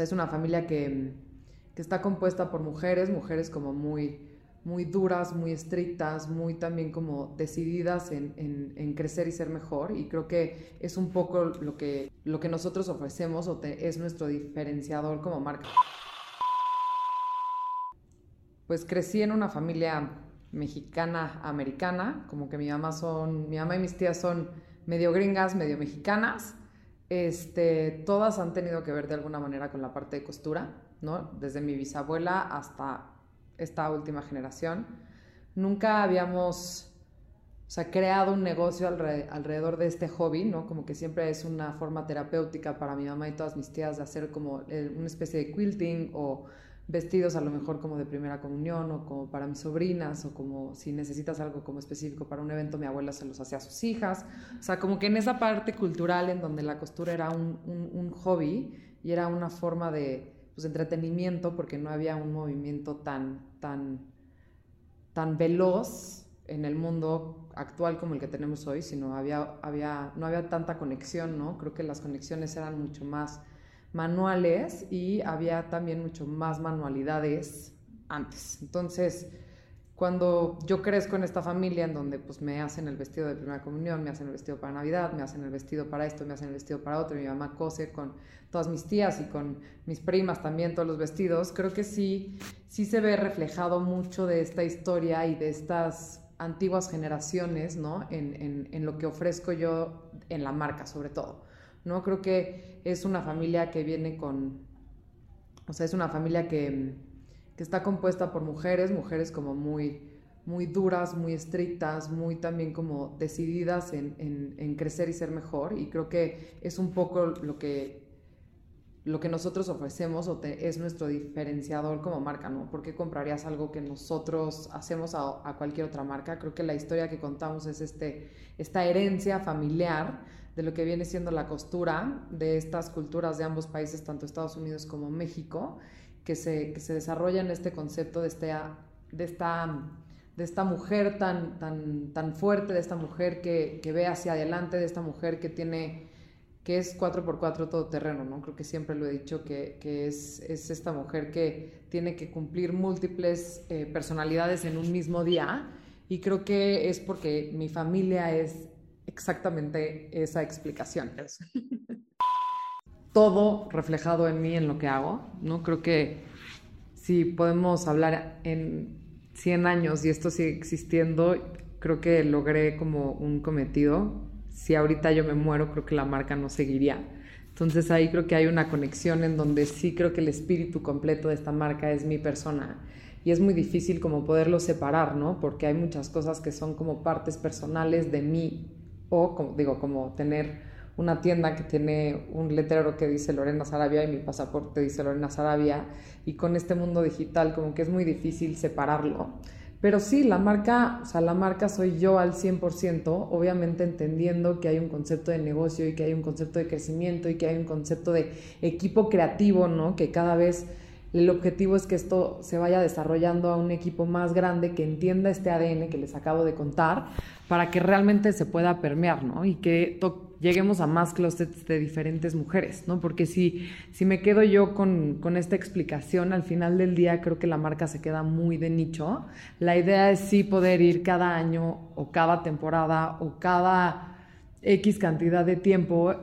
es una familia que, que está compuesta por mujeres, mujeres como muy muy duras, muy estrictas, muy también como decididas en, en, crecer y ser mejor. Y creo que es un poco lo que, lo que nosotros ofrecemos o es nuestro diferenciador como marca. Pues crecí en una familia mexicana americana, como que mi mamá son, mi mamá y mis tías son medio gringas, medio mexicanas. Este, todas han tenido que ver de alguna manera con la parte de costura, ¿no? Desde mi bisabuela hasta esta última generación. Nunca habíamos o sea, creado un negocio alrededor de este hobby, ¿no? Como que siempre es una forma terapéutica para mi mamá y todas mis tías de hacer como eh, una especie de quilting o vestidos a lo mejor como de primera comunión o como para mis sobrinas o como si necesitas algo como específico para un evento, mi abuela se los hacía a sus hijas. O sea, como que en esa parte cultural en donde la costura era un, un hobby y era una forma de, pues, entretenimiento porque no había un movimiento tan, tan, tan veloz en el mundo actual como el que tenemos hoy, sino había, había, no había tanta conexión, ¿no? Creo que las conexiones eran mucho más manuales y había también mucho más manualidades antes. Entonces, cuando yo crezco en esta familia en donde pues me hacen el vestido de primera comunión, me hacen el vestido para Navidad, me hacen el vestido para esto, me hacen el vestido para otro, mi mamá cose con todas mis tías y con mis primas también todos los vestidos, creo que sí, sí se ve reflejado mucho de esta historia y de estas antiguas generaciones, ¿no? En, en lo que ofrezco yo en la marca sobre todo, ¿no? Creo que es una familia que viene con, o sea, es una familia que que está compuesta por mujeres, mujeres como muy, muy duras, muy estrictas, muy también como decididas en, crecer y ser mejor. Y creo que es un poco lo que, lo que nosotros ofrecemos o es nuestro diferenciador como marca, ¿no? ¿Por qué comprarías algo que nosotros hacemos a, a, cualquier otra marca? Creo que la historia que contamos es este, esta herencia familiar de lo que viene siendo la costura de estas culturas de ambos países, tanto Estados Unidos como México que se, que se desarrolla en este concepto de, este, de, esta, de esta mujer tan, tan, tan fuerte, de esta mujer que, que ve hacia adelante, de esta mujer que tiene que es 4x4 todoterreno, ¿no? Creo que siempre lo he dicho, que, que es, es, esta mujer que tiene que cumplir múltiples eh, personalidades en un mismo día y creo que es porque mi familia es exactamente esa explicación. todo reflejado en mí, en lo que hago, ¿no? Creo que si podemos hablar en 100 años y esto sigue existiendo, creo que logré como un cometido. Si ahorita yo me muero, creo que la marca no seguiría. Entonces ahí creo que hay una conexión en donde sí creo que el espíritu completo de esta marca es mi persona. Y es muy difícil como poderlo separar, ¿no? Porque hay muchas cosas que son como partes personales de mí o, como, digo, como tener una tienda que tiene un letrero que dice Lorena Sarabia y mi pasaporte dice Lorena Sarabia y con este mundo digital como que es muy difícil separarlo. Pero sí, la marca, o sea, la marca soy yo al 100%, obviamente entendiendo que hay un concepto de negocio y que hay un concepto de crecimiento y que hay un concepto de equipo creativo, ¿no? Que cada vez el objetivo es que esto se vaya desarrollando a un equipo más grande que entienda este ADN que les acabo de contar para que realmente se pueda permear, ¿no? Y que lleguemos a más closets de diferentes mujeres, ¿no? Porque si, si me quedo yo con, con, esta explicación, al final del día creo que la marca se queda muy de nicho. La idea es sí poder ir cada año o cada temporada o cada X cantidad de tiempo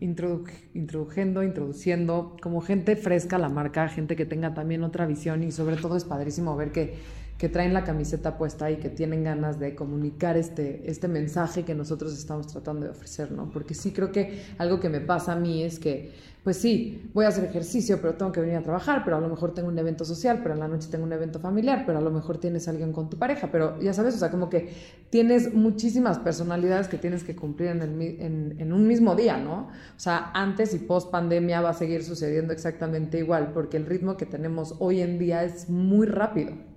introduciendo, introduciendo como gente fresca a la marca, gente que tenga también otra visión y sobre todo es padrísimo ver que que traen la camiseta puesta y que tienen ganas de comunicar este, este mensaje que nosotros estamos tratando de ofrecer, ¿no? Porque sí creo que algo que me pasa a mí es que, pues sí, voy a hacer ejercicio, pero tengo que venir a trabajar, pero a lo mejor tengo un evento social, pero en la noche tengo un evento familiar, pero a lo mejor tienes a alguien con tu pareja, pero ya sabes, o sea, como que tienes muchísimas personalidades que tienes que cumplir en, el, en, en un mismo día, ¿no? O sea, antes y post pandemia va a seguir sucediendo exactamente igual, porque el ritmo que tenemos hoy en día es muy rápido.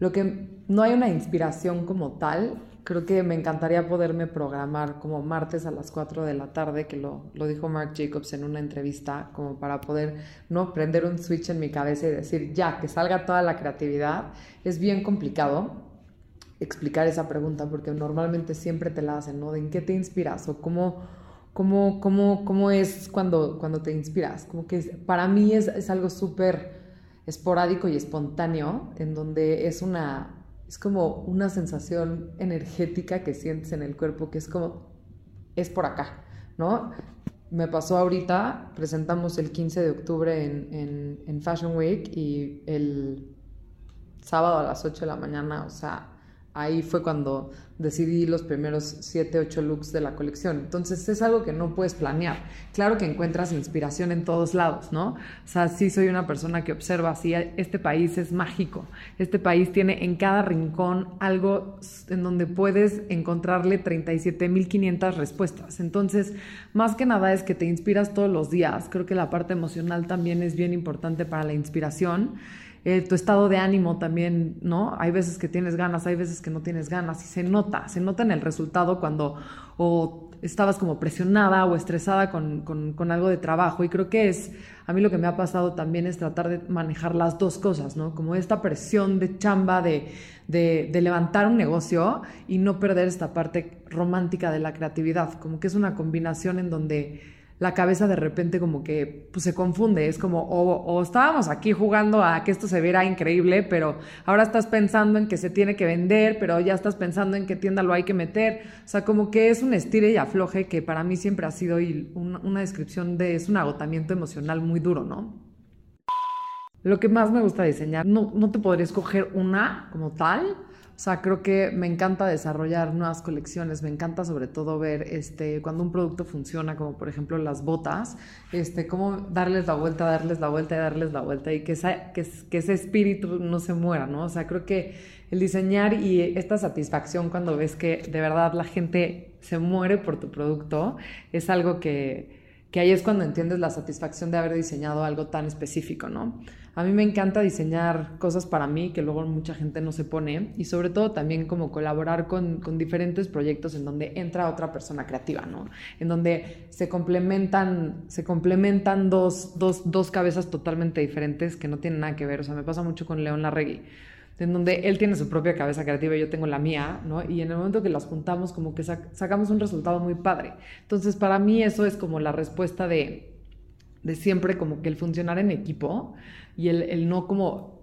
Lo que no hay una inspiración como tal, creo que me encantaría poderme programar como martes a las 4 de la tarde, que lo, lo, dijo Mark Jacobs en una entrevista, como para poder no prender un switch en mi cabeza y decir, ya, que salga toda la creatividad. Es bien complicado explicar esa pregunta porque normalmente siempre te la hacen, ¿no? ¿De en qué te inspiras o cómo cómo, cómo, cómo es cuando, cuando te inspiras. Como que para mí es, es algo súper esporádico y espontáneo, en donde es una, es como una sensación energética que sientes en el cuerpo, que es como, es por acá, ¿no? Me pasó ahorita, presentamos el 15 de octubre en, en Fashion Week y el sábado a las 8 de la mañana, o sea, ahí fue cuando decidí los primeros 7, 8 looks de la colección. Entonces es algo que no puedes planear. Claro que encuentras inspiración en todos lados, ¿no? O sea, sí soy una persona que observa así, este país es mágico. Este país tiene en cada rincón algo en donde puedes encontrarle 37.500 respuestas. Entonces, más que nada es que te inspiras todos los días. Creo que la parte emocional también es bien importante para la inspiración. Eh, tu estado de ánimo también, ¿no? Hay veces que tienes ganas, hay veces que no tienes ganas y se nota, se nota en el resultado cuando o estabas como presionada o estresada con, con, algo de trabajo y creo que es, a mí lo que me ha pasado también es tratar de manejar las dos cosas, ¿no? Como esta presión de chamba de, de, de levantar un negocio y no perder esta parte romántica de la creatividad, como que es una combinación en donde la cabeza de repente como que pues, se confunde. Es como, o, estábamos aquí jugando a que esto se viera increíble, pero ahora estás pensando en que se tiene que vender, pero ya estás pensando en qué tienda lo hay que meter. O sea, como que es un estire y afloje que para mí siempre ha sido una, descripción de, es un agotamiento emocional muy duro, ¿no? Lo que más me gusta diseñar, no, no te podría escoger una como tal, o sea, creo que me encanta desarrollar nuevas colecciones, me encanta sobre todo ver este, cuando un producto funciona, como por ejemplo las botas, este, cómo darles la vuelta, darles la vuelta y darles la vuelta y que, que, que ese espíritu no se muera, ¿no? O sea, creo que el diseñar y esta satisfacción cuando ves que de verdad la gente se muere por tu producto es algo que, que ahí es cuando entiendes la satisfacción de haber diseñado algo tan específico, ¿no? A mí me encanta diseñar cosas para mí que luego mucha gente no se pone y sobre todo también como colaborar con, diferentes proyectos en donde entra otra persona creativa, ¿no? En donde se complementan, se complementan dos, dos, cabezas totalmente diferentes que no tienen nada que ver. O sea, me pasa mucho con León Larregui en donde él tiene su propia cabeza creativa y yo tengo la mía, ¿no? Y en el momento que las juntamos, como que sacamos un resultado muy padre. Entonces, para mí eso es como la respuesta de, de siempre, como que el funcionar en equipo y el, no como,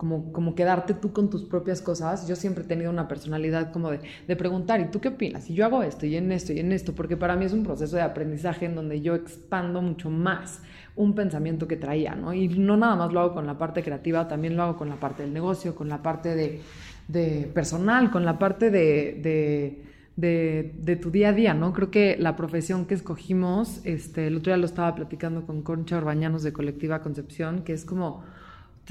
como, como quedarte tú con tus propias cosas. Yo siempre he tenido una personalidad como de, de preguntar, ¿y tú qué opinas? Y yo hago esto y en esto y en esto, porque para mí es un proceso de aprendizaje en donde yo expando mucho más un pensamiento que traía, ¿no? Y no nada más lo hago con la parte creativa, también lo hago con la parte del negocio, con la parte de, de personal, con la parte de, de de, tu día a día, ¿no? Creo que la profesión que escogimos, este, el otro día lo estaba platicando con Concha Orbañanos de Colectiva Concepción, que es como,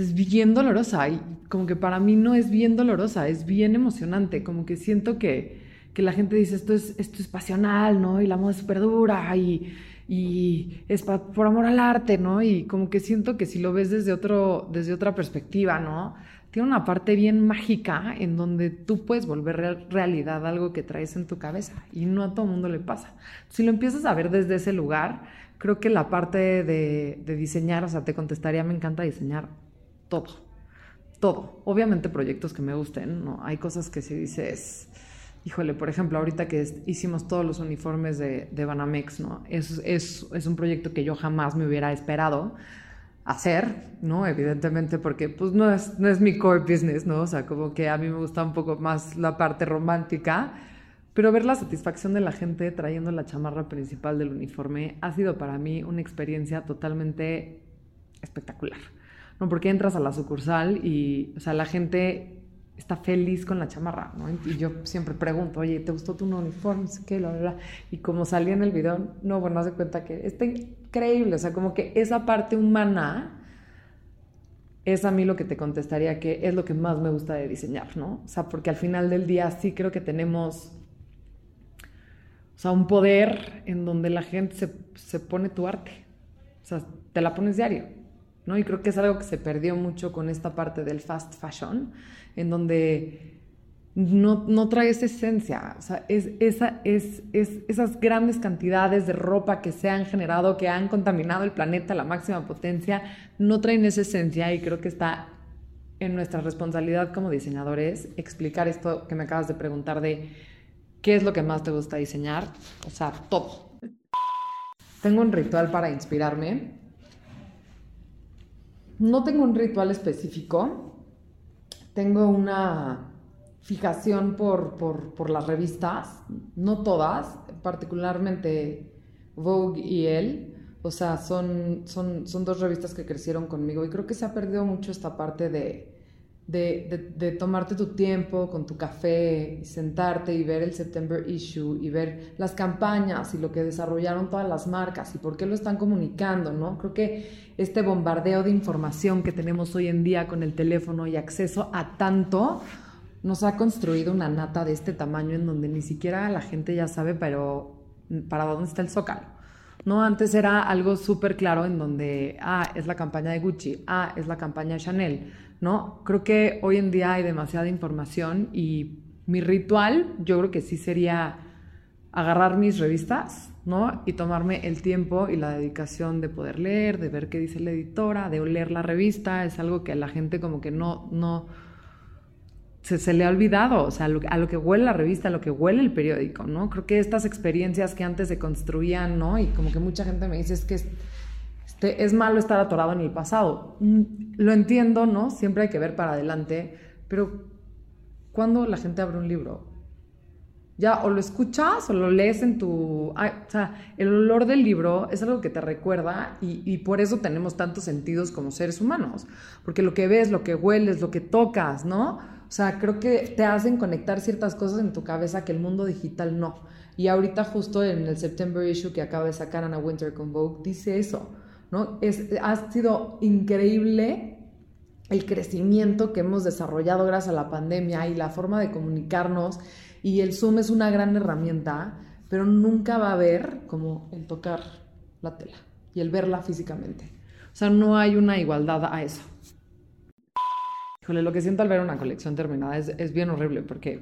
es bien dolorosa y como que para mí no es bien dolorosa, es bien emocionante, como que siento que, que la gente dice esto es, esto es pasional, ¿no? Y la moda es súper dura y, y es por amor al arte, ¿no? Y como que siento que si lo ves desde, otro, desde otra perspectiva, ¿no? tiene una parte bien mágica en donde tú puedes volver realidad algo que traes en tu cabeza y no a todo mundo le pasa. Si lo empiezas a ver desde ese lugar, creo que la parte de, diseñar, o sea, te contestaría, me encanta diseñar todo, todo. Obviamente proyectos que me gusten, ¿no? Hay cosas que si dices, híjole, por ejemplo, ahorita que hicimos todos los uniformes de, de Banamex, ¿no? Es, es, es un proyecto que yo jamás me hubiera esperado hacer, ¿no? Evidentemente, porque pues no es, no es mi core business, ¿no? O sea, como que a mí me gusta un poco más la parte romántica, pero ver la satisfacción de la gente trayendo la chamarra principal del uniforme ha sido para mí una experiencia totalmente espectacular, ¿no? Porque entras a la sucursal y, o sea, la gente está feliz con la chamarra, ¿no? Y yo siempre pregunto, oye, ¿te gustó tu uniforme? ¿Qué? Bla, bla, Y como salí en el video, no, bueno, hace cuenta que está increíble, o sea, como que esa parte humana es a mí lo que te contestaría que es lo que más me gusta de diseñar, ¿no? O sea, porque al final del día sí creo que tenemos, o sea, un poder en donde la gente se, se pone tu arte, o sea, te la pones diario, ¿no? Y creo que es algo que se perdió mucho con esta parte del fast fashion, en donde no, no trae esa esencia, o sea, es, esa, es, es, esas grandes cantidades de ropa que se han generado, que han contaminado el planeta a la máxima potencia, no traen esa esencia y creo que está en nuestra responsabilidad como diseñadores explicar esto que me acabas de preguntar de qué es lo que más te gusta diseñar, o sea, todo. tengo un ritual para inspirarme. No tengo un ritual específico. Tengo una fijación por, por, las revistas, no todas, particularmente Vogue y él. O sea, son, son, son dos revistas que crecieron conmigo y creo que se ha perdido mucho esta parte de, de, tomarte tu tiempo con tu café y sentarte y ver el September issue y ver las campañas y lo que desarrollaron todas las marcas y por qué lo están comunicando, ¿no? Creo que este bombardeo de información que tenemos hoy en día con el teléfono y acceso a tanto nos ha construido una nata de este tamaño en donde ni siquiera la gente ya sabe pero para dónde está el zócalo. ¿No? Antes era algo súper claro en donde, ah, es la campaña de Gucci, ah, es la campaña de Chanel, ¿no? Creo que hoy en día hay demasiada información y mi ritual yo creo que sí sería agarrar mis revistas, ¿no? Y tomarme el tiempo y la dedicación de poder leer, de ver qué dice la editora, de oler la revista, es algo que la gente como que no, no, se, le ha olvidado, o sea, a lo, que huele la revista, a lo que huele el periódico, ¿no? Creo que estas experiencias que antes se construían, ¿no? Y como que mucha gente me dice, es que este, es malo estar atorado en el pasado. Mm, lo entiendo, ¿no? Siempre hay que ver para adelante, pero cuando la gente abre un libro, ya o lo escuchas o lo lees en tu... o sea, el olor del libro es algo que te recuerda y, por eso tenemos tantos sentidos como seres humanos, porque lo que ves, lo que hueles, lo que tocas, ¿no? O sea, creo que te hacen conectar ciertas cosas en tu cabeza que el mundo digital no. Y ahorita justo en el September issue que acaba de sacar Anna Winter con Vogue, dice eso, ¿no? Es, ha sido increíble el crecimiento que hemos desarrollado gracias a la pandemia y la forma de comunicarnos y el Zoom es una gran herramienta, pero nunca va a haber como el tocar la tela y el verla físicamente. O sea, no hay una igualdad a eso lo que siento al ver una colección terminada es, es bien horrible porque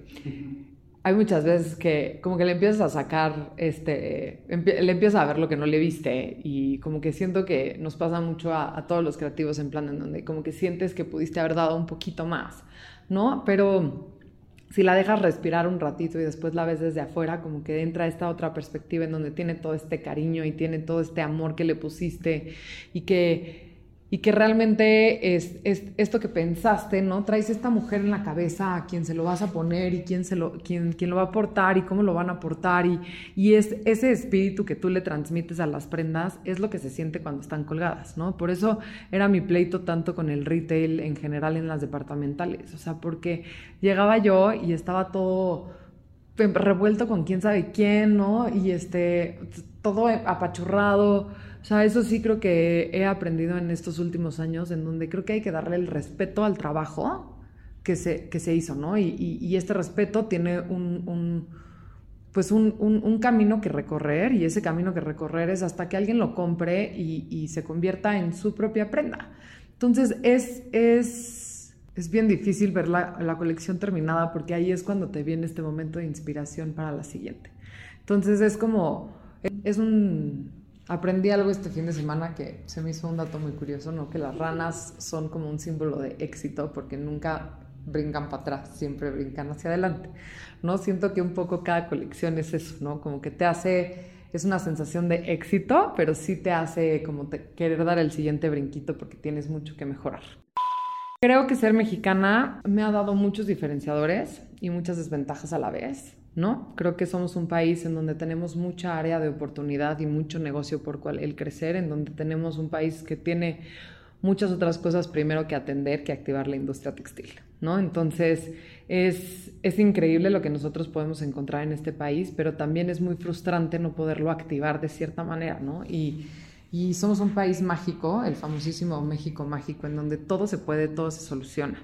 hay muchas veces que como que le empiezas a sacar, este, le empiezas a ver lo que no le viste y como que siento que nos pasa mucho a, a, todos los creativos en plan en donde como que sientes que pudiste haber dado un poquito más, ¿no? Pero si la dejas respirar un ratito y después la ves desde afuera, como que entra esta otra perspectiva en donde tiene todo este cariño y tiene todo este amor que le pusiste y que y que realmente es, esto que pensaste, ¿no? Traes esta mujer en la cabeza a quien se lo vas a poner y quién, se lo, quién, quién lo va a aportar y cómo lo van a aportar y, y es, ese espíritu que tú le transmites a las prendas es lo que se siente cuando están colgadas, ¿no? Por eso era mi pleito tanto con el retail en general en las departamentales, o sea, porque llegaba yo y estaba todo revuelto con quién sabe quién, ¿no? Y este, todo apachurrado sea, eso sí creo que he aprendido en estos últimos años, en donde creo que hay que darle el respeto al trabajo que se, que se hizo, ¿no? Y, este respeto tiene un, pues un, camino que recorrer y ese camino que recorrer es hasta que alguien lo compre y, se convierta en su propia prenda. Entonces es, es, es bien difícil ver la, la, colección terminada porque ahí es cuando te viene este momento de inspiración para la siguiente. Entonces es como, es un, Aprendí algo este fin de semana que se me hizo un dato muy curioso, ¿no? Que las ranas son como un símbolo de éxito porque nunca brincan para atrás, siempre brincan hacia adelante, ¿no? Siento que un poco cada colección es eso, ¿no? Como que te hace, es una sensación de éxito, pero sí te hace como querer dar el siguiente brinquito porque tienes mucho que mejorar. Creo que ser mexicana me ha dado muchos diferenciadores y muchas desventajas a la vez. ¿no? Creo que somos un país en donde tenemos mucha área de oportunidad y mucho negocio por cual el crecer, en donde tenemos un país que tiene muchas otras cosas primero que atender que activar la industria textil, ¿no? Entonces, es, es increíble lo que nosotros podemos encontrar en este país, pero también es muy frustrante no poderlo activar de cierta manera, ¿no? Y, y somos un país mágico, el famosísimo México mágico, en donde todo se puede, todo se soluciona.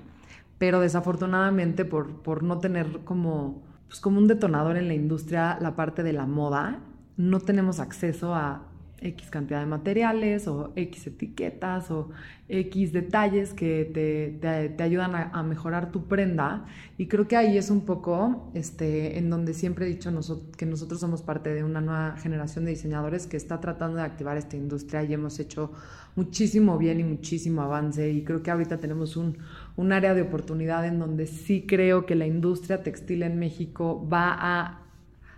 Pero desafortunadamente por, por no tener como pues como un detonador en la industria la parte de la moda. No tenemos acceso a X cantidad de materiales o X etiquetas o X detalles que te, te, ayudan a, mejorar tu prenda. Y creo que ahí es un poco este, en donde siempre he dicho que nosotros somos parte de una nueva generación de diseñadores que está tratando de activar esta industria y hemos hecho muchísimo bien y muchísimo avance. Y creo que ahorita tenemos un, un área de oportunidad en donde sí creo que la industria textil en México va a,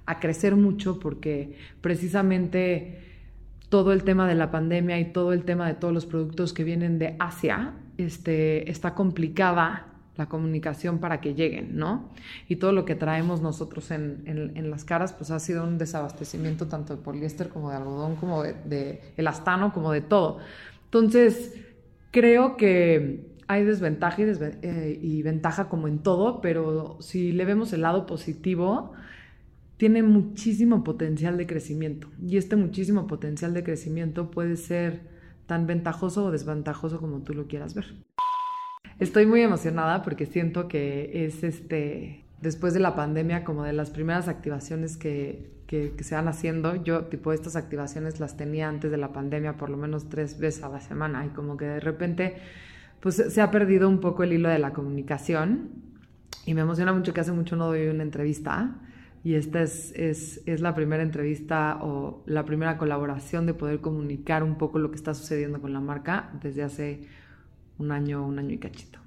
a crecer mucho porque precisamente todo el tema de la pandemia y todo el tema de todos los productos que vienen de Asia, este, está complicada la comunicación para que lleguen, ¿no? Y todo lo que traemos nosotros en, en, las caras, pues ha sido un desabastecimiento tanto de poliéster como de algodón, como de, de elastano, como de todo. Entonces, creo que hay desventaja y, eh, y, ventaja como en todo, pero si le vemos el lado positivo, tiene muchísimo potencial de crecimiento. Y este muchísimo potencial de crecimiento puede ser tan ventajoso o desventajoso como tú lo quieras ver. Estoy muy emocionada porque siento que es este, después de la pandemia, como de las primeras activaciones que, que, se van haciendo. Yo, tipo, estas activaciones las tenía antes de la pandemia por lo menos tres veces a la semana y como que de repente, pues se ha perdido un poco el hilo de la comunicación y me emociona mucho que hace mucho no doy una entrevista y esta es, es, es, la primera entrevista o la primera colaboración de poder comunicar un poco lo que está sucediendo con la marca desde hace un año, un año y cachito.